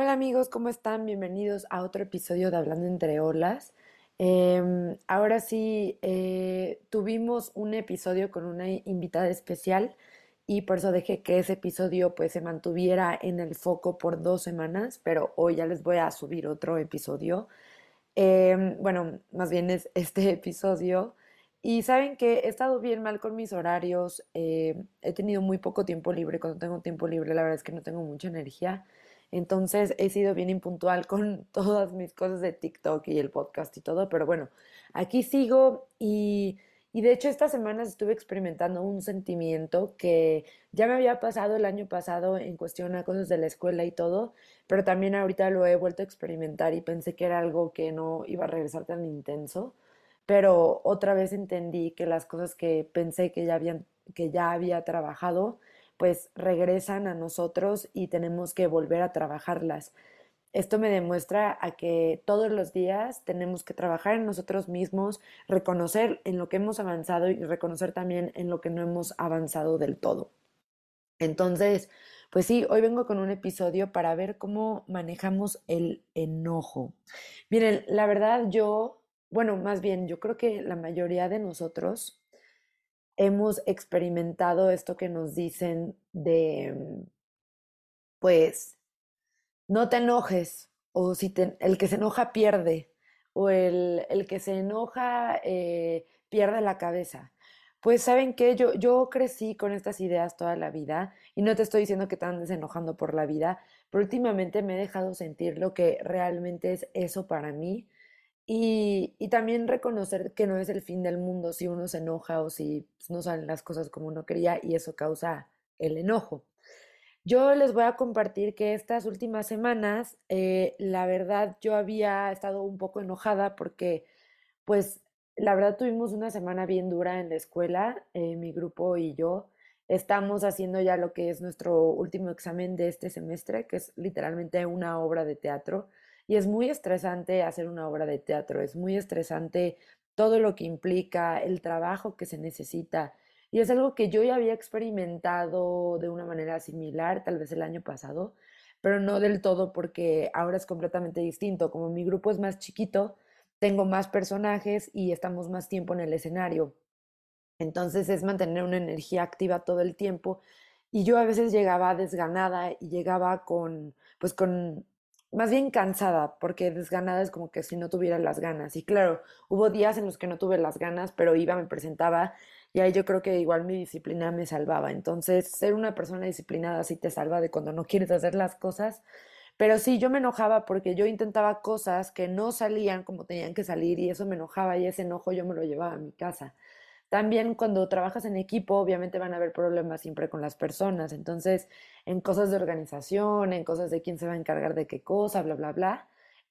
Hola amigos, ¿cómo están? Bienvenidos a otro episodio de Hablando entre olas. Em, ahora sí, eh, tuvimos un episodio con una invitada especial y por eso dejé que ese episodio pues se mantuviera en el foco por dos semanas, pero hoy ya les voy a subir otro episodio. Em, bueno, más bien es este episodio. Y saben que he estado bien mal con mis horarios, eh, he tenido muy poco tiempo libre, cuando tengo tiempo libre la verdad es que no tengo mucha energía. Entonces he sido bien impuntual con todas mis cosas de TikTok y el podcast y todo, pero bueno, aquí sigo y, y de hecho estas semanas estuve experimentando un sentimiento que ya me había pasado el año pasado en cuestión a cosas de la escuela y todo, pero también ahorita lo he vuelto a experimentar y pensé que era algo que no iba a regresar tan intenso, pero otra vez entendí que las cosas que pensé que ya habían, que ya había trabajado, pues regresan a nosotros y tenemos que volver a trabajarlas. Esto me demuestra a que todos los días tenemos que trabajar en nosotros mismos, reconocer en lo que hemos avanzado y reconocer también en lo que no hemos avanzado del todo. Entonces, pues sí, hoy vengo con un episodio para ver cómo manejamos el enojo. Miren, la verdad yo, bueno, más bien, yo creo que la mayoría de nosotros hemos experimentado esto que nos dicen de, mm, pues, no te enojes, o si el que se enoja pierde, o el, el que se enoja eh, pierde la cabeza. Pues saben que yo, yo crecí con estas ideas toda la vida y no te estoy diciendo que te andes enojando por la vida, pero últimamente me he dejado sentir lo que realmente es eso para mí y, también reconocer que no es el fin del mundo si uno se enoja o si pues, no salen las cosas como uno quería y eso causa el enojo. Yo les voy a compartir que estas últimas semanas, eh, la verdad, yo había estado un poco enojada porque, pues, la verdad tuvimos una semana bien dura en la escuela, eh, mi grupo y yo. Estamos haciendo ya lo que es nuestro último examen de este semestre, que es literalmente una obra de teatro. Y es muy estresante hacer una obra de teatro, es muy estresante todo lo que implica, el trabajo que se necesita. Y es algo que yo ya había experimentado de una manera similar, tal vez el año pasado, pero no del todo porque ahora es completamente distinto. Como mi grupo es más chiquito, tengo más personajes y estamos más tiempo en el escenario. Entonces es mantener una energía activa todo el tiempo. Y yo a veces llegaba desganada y llegaba con, pues con más bien cansada, porque desganada es como que si no tuviera las ganas. Y claro, hubo días en los que no tuve las ganas, pero iba, me presentaba y ahí yo creo que igual mi disciplina me salvaba. Entonces, ser una persona disciplinada sí te salva de cuando no quieres hacer las cosas. Pero sí, yo me enojaba porque yo intentaba cosas que no salían como tenían que salir y eso me enojaba y ese enojo yo me lo llevaba a mi casa. También cuando trabajas en equipo, obviamente van a haber problemas siempre con las personas. Entonces, en cosas de organización, en cosas de quién se va a encargar de qué cosa, bla, bla, bla,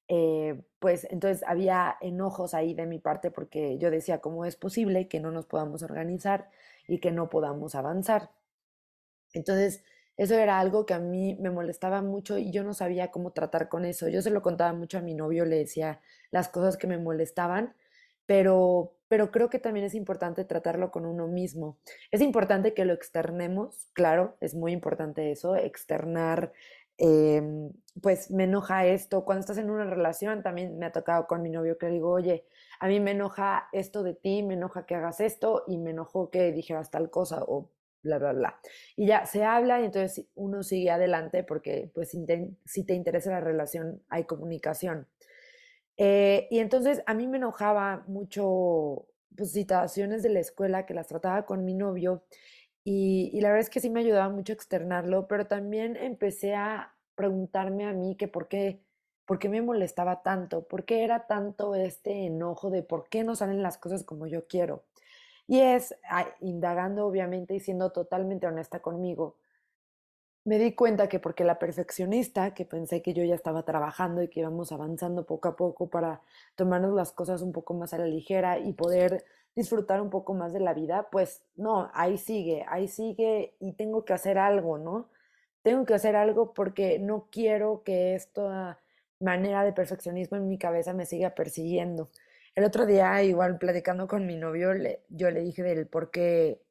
eh, pues entonces había enojos ahí de mi parte porque yo decía, ¿cómo es posible que no nos podamos organizar y que no podamos avanzar? Entonces, eso era algo que a mí me molestaba mucho y yo no sabía cómo tratar con eso. Yo se lo contaba mucho a mi novio, le decía las cosas que me molestaban pero, pero creo que también es importante tratarlo con uno mismo. Es importante que lo externemos, claro, es muy importante eso, externar, em, pues me enoja esto. Cuando estás en una relación, también me ha tocado con mi novio que digo, oye, a mí me enoja esto de ti, me enoja que hagas esto y me enojó que dijeras tal cosa o bla, bla, bla. Y ya se habla y entonces uno sigue adelante porque pues si te interesa la relación hay comunicación. Eh, y entonces a mí me enojaba mucho pues, situaciones de la escuela que las trataba con mi novio y, y la verdad es que sí me ayudaba mucho a externarlo, pero también empecé a preguntarme a mí que por qué, por qué me molestaba tanto, por qué era tanto este enojo de por qué no salen las cosas como yo quiero. Y es indagando obviamente y siendo totalmente honesta conmigo me di cuenta que porque la perfeccionista, que pensé que yo ya estaba trabajando y que íbamos avanzando poco a poco para tomarnos las cosas un poco más a la ligera y poder disfrutar un poco más de la vida, pues no, ahí sigue, ahí sigue y tengo que hacer algo, ¿no? Tengo que hacer algo porque no quiero que esta manera de perfeccionismo en mi cabeza me siga persiguiendo. El otro día, igual platicando con mi novio, le, yo le dije del por qué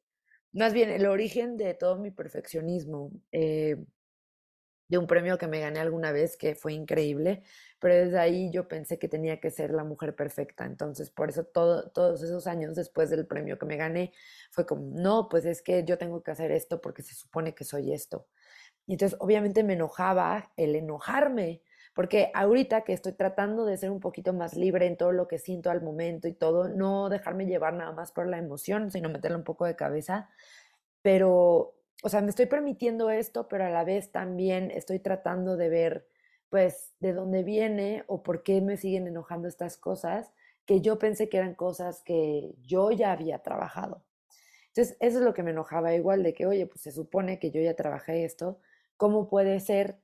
más bien el origen de todo mi perfeccionismo. Eh, de un premio que me gané alguna vez, que fue increíble, pero desde ahí yo pensé que tenía que ser la mujer perfecta. Entonces, por eso todo, todos esos años después del premio que me gané, fue como, no, pues es que yo tengo que hacer esto porque se supone que soy esto. Y entonces, obviamente me enojaba el enojarme, porque ahorita que estoy tratando de ser un poquito más libre en todo lo que siento al momento y todo, no dejarme llevar nada más por la emoción, sino meterle un poco de cabeza, pero o sea, me estoy permitiendo esto, pero a la vez también estoy tratando de ver, pues, de dónde viene o por qué me siguen enojando estas cosas que yo pensé que eran cosas que yo ya había trabajado. Entonces, eso es lo que me enojaba igual de que, oye, pues se supone que yo ya trabajé esto, ¿cómo puede ser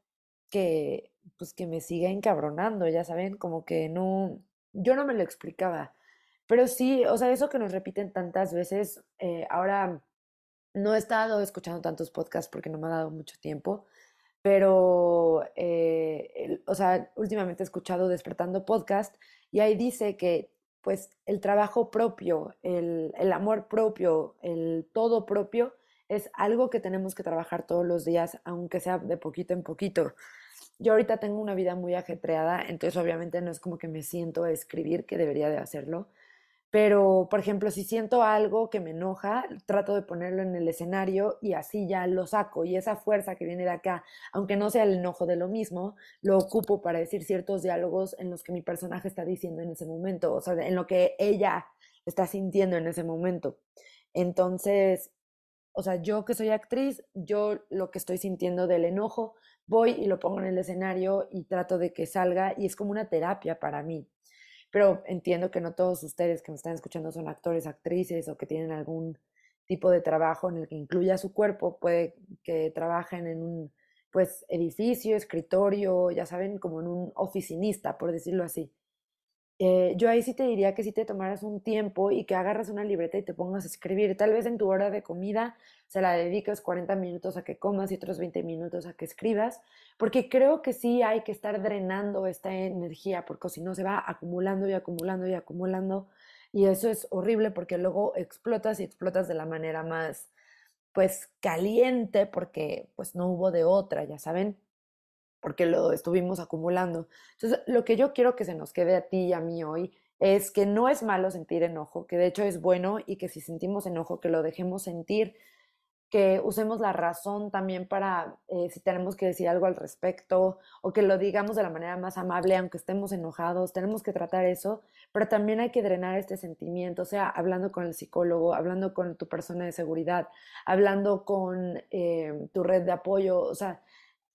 que, pues, que me siga encabronando? Ya saben, como que no, yo no me lo explicaba. Pero sí, o sea, eso que nos repiten tantas veces, eh, ahora no he estado escuchando tantos podcasts porque no me ha dado mucho tiempo, pero, eh, o sea, últimamente he escuchado Despertando Podcast y ahí dice que pues el trabajo propio, el, el amor propio, el todo propio es algo que tenemos que trabajar todos los días, aunque sea de poquito en poquito. Yo ahorita tengo una vida muy ajetreada, entonces obviamente no es como que me siento a escribir, que debería de hacerlo, pero, por ejemplo, si siento algo que me enoja, trato de ponerlo en el escenario y así ya lo saco. Y esa fuerza que viene de acá, aunque no sea el enojo de lo mismo, lo ocupo para decir ciertos diálogos en los que mi personaje está diciendo en ese momento, o sea, en lo que ella está sintiendo en ese momento. Entonces, o sea, yo que soy actriz, yo lo que estoy sintiendo del enojo, voy y lo pongo en el escenario y trato de que salga y es como una terapia para mí pero entiendo que no todos ustedes que me están escuchando son actores, actrices o que tienen algún tipo de trabajo en el que incluya su cuerpo, puede que trabajen en un pues edificio, escritorio, ya saben, como en un oficinista, por decirlo así. Eh, yo ahí sí te diría que si te tomaras un tiempo y que agarras una libreta y te pongas a escribir, tal vez en tu hora de comida se la dedicas 40 minutos a que comas y otros 20 minutos a que escribas, porque creo que sí hay que estar drenando esta energía, porque si no se va acumulando y acumulando y acumulando, y eso es horrible porque luego explotas y explotas de la manera más, pues, caliente, porque pues no hubo de otra, ya saben porque lo estuvimos acumulando. Entonces, lo que yo quiero que se nos quede a ti y a mí hoy es que no es malo sentir enojo, que de hecho es bueno y que si sentimos enojo, que lo dejemos sentir, que usemos la razón también para eh, si tenemos que decir algo al respecto o que lo digamos de la manera más amable, aunque estemos enojados, tenemos que tratar eso, pero también hay que drenar este sentimiento, o sea, hablando con el psicólogo, hablando con tu persona de seguridad, hablando con eh, tu red de apoyo, o sea,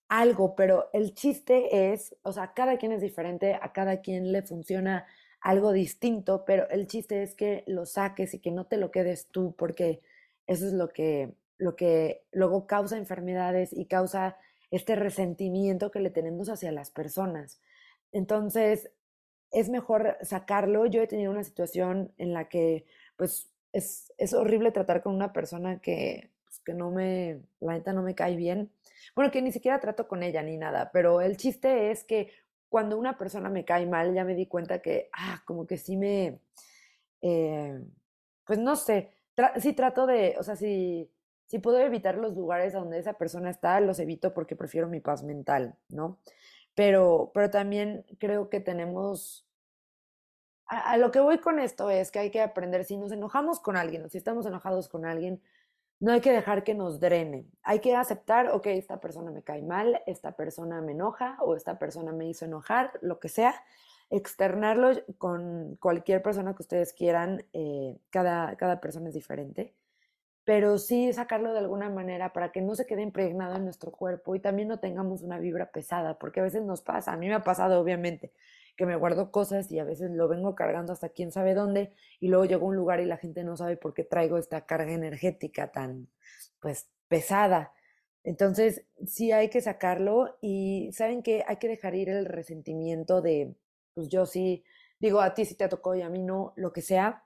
algo, pero el chiste es, o sea, cada quien es diferente, a cada quien le funciona algo distinto, pero el chiste es que lo saques y que no te lo quedes tú, porque eso es lo que, lo que luego causa enfermedades y causa este resentimiento que le tenemos hacia las personas. Entonces, es mejor sacarlo. Yo he tenido una situación en la que, pues, es, es horrible tratar con una persona que, que no me, la neta no me cae bien bueno, que ni siquiera trato con ella ni nada, pero el chiste es que cuando una persona me cae mal, ya me di cuenta que, ah, como que sí me, eh, pues no sé, sí trato de, o sea, si, si puedo evitar los lugares donde esa persona está, los evito porque prefiero mi paz mental, ¿no? Pero, pero también creo que tenemos, a, a lo que voy con esto es que hay que aprender, si nos enojamos con alguien o si estamos enojados con alguien, no hay que dejar que nos drene. Hay que aceptar, ok, esta persona me cae mal, esta persona me enoja o esta persona me hizo enojar, lo que sea. Externarlo con cualquier persona que ustedes quieran, eh, cada, cada persona es diferente, pero sí sacarlo de alguna manera para que no se quede impregnado en nuestro cuerpo y también no tengamos una vibra pesada, porque a veces nos pasa, a mí me ha pasado obviamente, que me guardo cosas y a veces lo vengo cargando hasta quién sabe dónde y luego llego a un lugar y la gente no sabe por qué traigo esta carga energética tan pues pesada. Entonces, sí hay que sacarlo y saben que hay que dejar ir el resentimiento de, pues yo sí, digo, a ti sí te tocó y a mí no, lo que sea.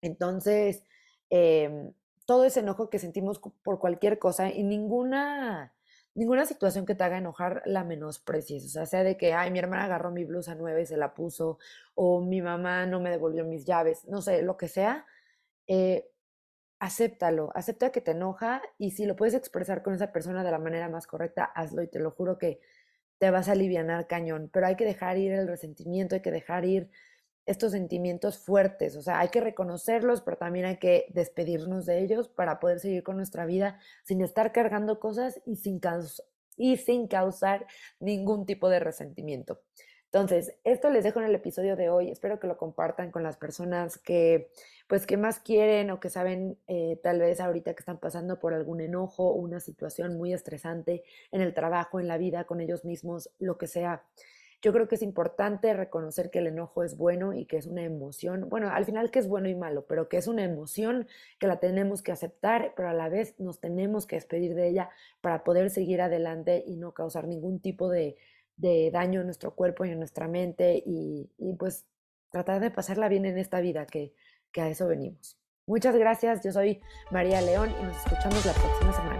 Entonces, em, todo ese enojo que sentimos por cualquier cosa y ninguna ninguna situación que te haga enojar la menosprecies, o sea, sea de que, ay, mi hermana agarró mi blusa nueva y se la puso, o mi mamá no me devolvió mis llaves, no sé, lo que sea, eh, acéptalo, acepta que te enoja y si lo puedes expresar con esa persona de la manera más correcta, hazlo y te lo juro que te vas a aliviar cañón, pero hay que dejar ir el resentimiento, hay que dejar ir estos sentimientos fuertes, o sea, hay que reconocerlos, pero también hay que despedirnos de ellos para poder seguir con nuestra vida sin estar cargando cosas y sin, y sin causar ningún tipo de resentimiento. Entonces, esto les dejo en el episodio de hoy. Espero que lo compartan con las personas que, pues, que más quieren o que saben eh, tal vez ahorita que están pasando por algún enojo o una situación muy estresante en el trabajo, en la vida, con ellos mismos, lo que sea. Yo creo que es importante reconocer que el enojo es bueno y que es una emoción, bueno, al final que es bueno y malo, pero que es una emoción que la tenemos que aceptar, pero a la vez nos tenemos que despedir de ella para poder seguir adelante y no causar ningún tipo de de daño en nuestro cuerpo y en nuestra mente y, pues tratar de pasarla bien en esta vida que, que a eso venimos. Muchas gracias, yo soy María León y nos escuchamos la próxima semana.